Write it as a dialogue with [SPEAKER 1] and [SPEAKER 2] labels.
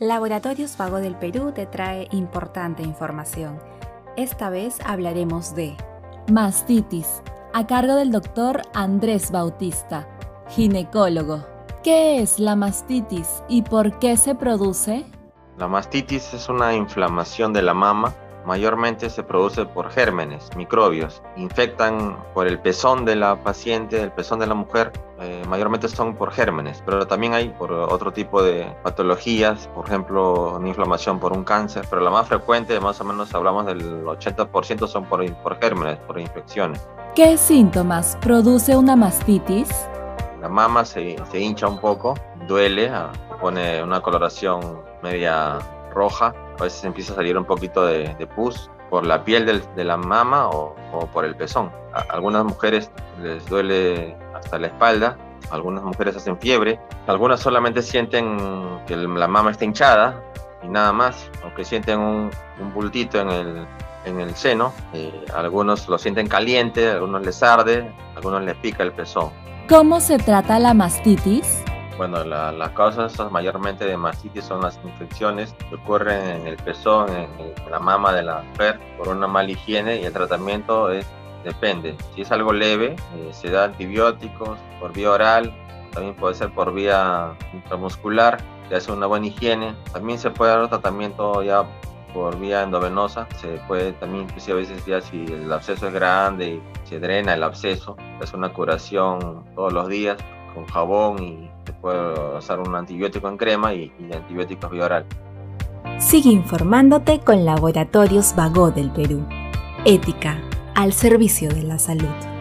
[SPEAKER 1] Laboratorios Vago del Perú te trae importante información. Esta vez hablaremos de
[SPEAKER 2] mastitis, a cargo del doctor Andrés Bautista, ginecólogo. ¿Qué es la mastitis y por qué se produce?
[SPEAKER 3] La mastitis es una inflamación de la mama mayormente se produce por gérmenes, microbios. Infectan por el pezón de la paciente, el pezón de la mujer, eh, mayormente son por gérmenes, pero también hay por otro tipo de patologías, por ejemplo, una inflamación por un cáncer, pero la más frecuente, más o menos hablamos del 80% son por, por gérmenes, por infecciones.
[SPEAKER 2] ¿Qué síntomas produce una mastitis?
[SPEAKER 3] La mama se, se hincha un poco, duele, ah, pone una coloración media roja, a veces empieza a salir un poquito de, pus por la piel de la mama o, por el pezón. A algunas mujeres les duele hasta la espalda, algunas mujeres hacen fiebre, algunas solamente sienten que la mama está hinchada y nada más, aunque sienten un, bultito en el, en el seno, eh, algunos lo sienten caliente, algunos les arde, algunos les pica el pezón.
[SPEAKER 2] ¿Cómo se trata la mastitis?
[SPEAKER 3] Bueno, las causas mayormente de mastitis son las infecciones que ocurren en el pezón, en, la mama de la mujer por una mala higiene y el tratamiento es depende. Si es algo leve, eh, se da antibióticos por vía oral, también puede ser por vía intramuscular, se hace una buena higiene. También se puede dar tratamiento ya por vía endovenosa, se puede también, inclusive a veces ya si el absceso es grande y se drena el absceso, es una curación todos los días con jabón y se puede usar un antibiótico en crema y, antibióticos vía.
[SPEAKER 1] Sigue informándote con Laboratorios Vago del Perú. Ética al servicio de la salud.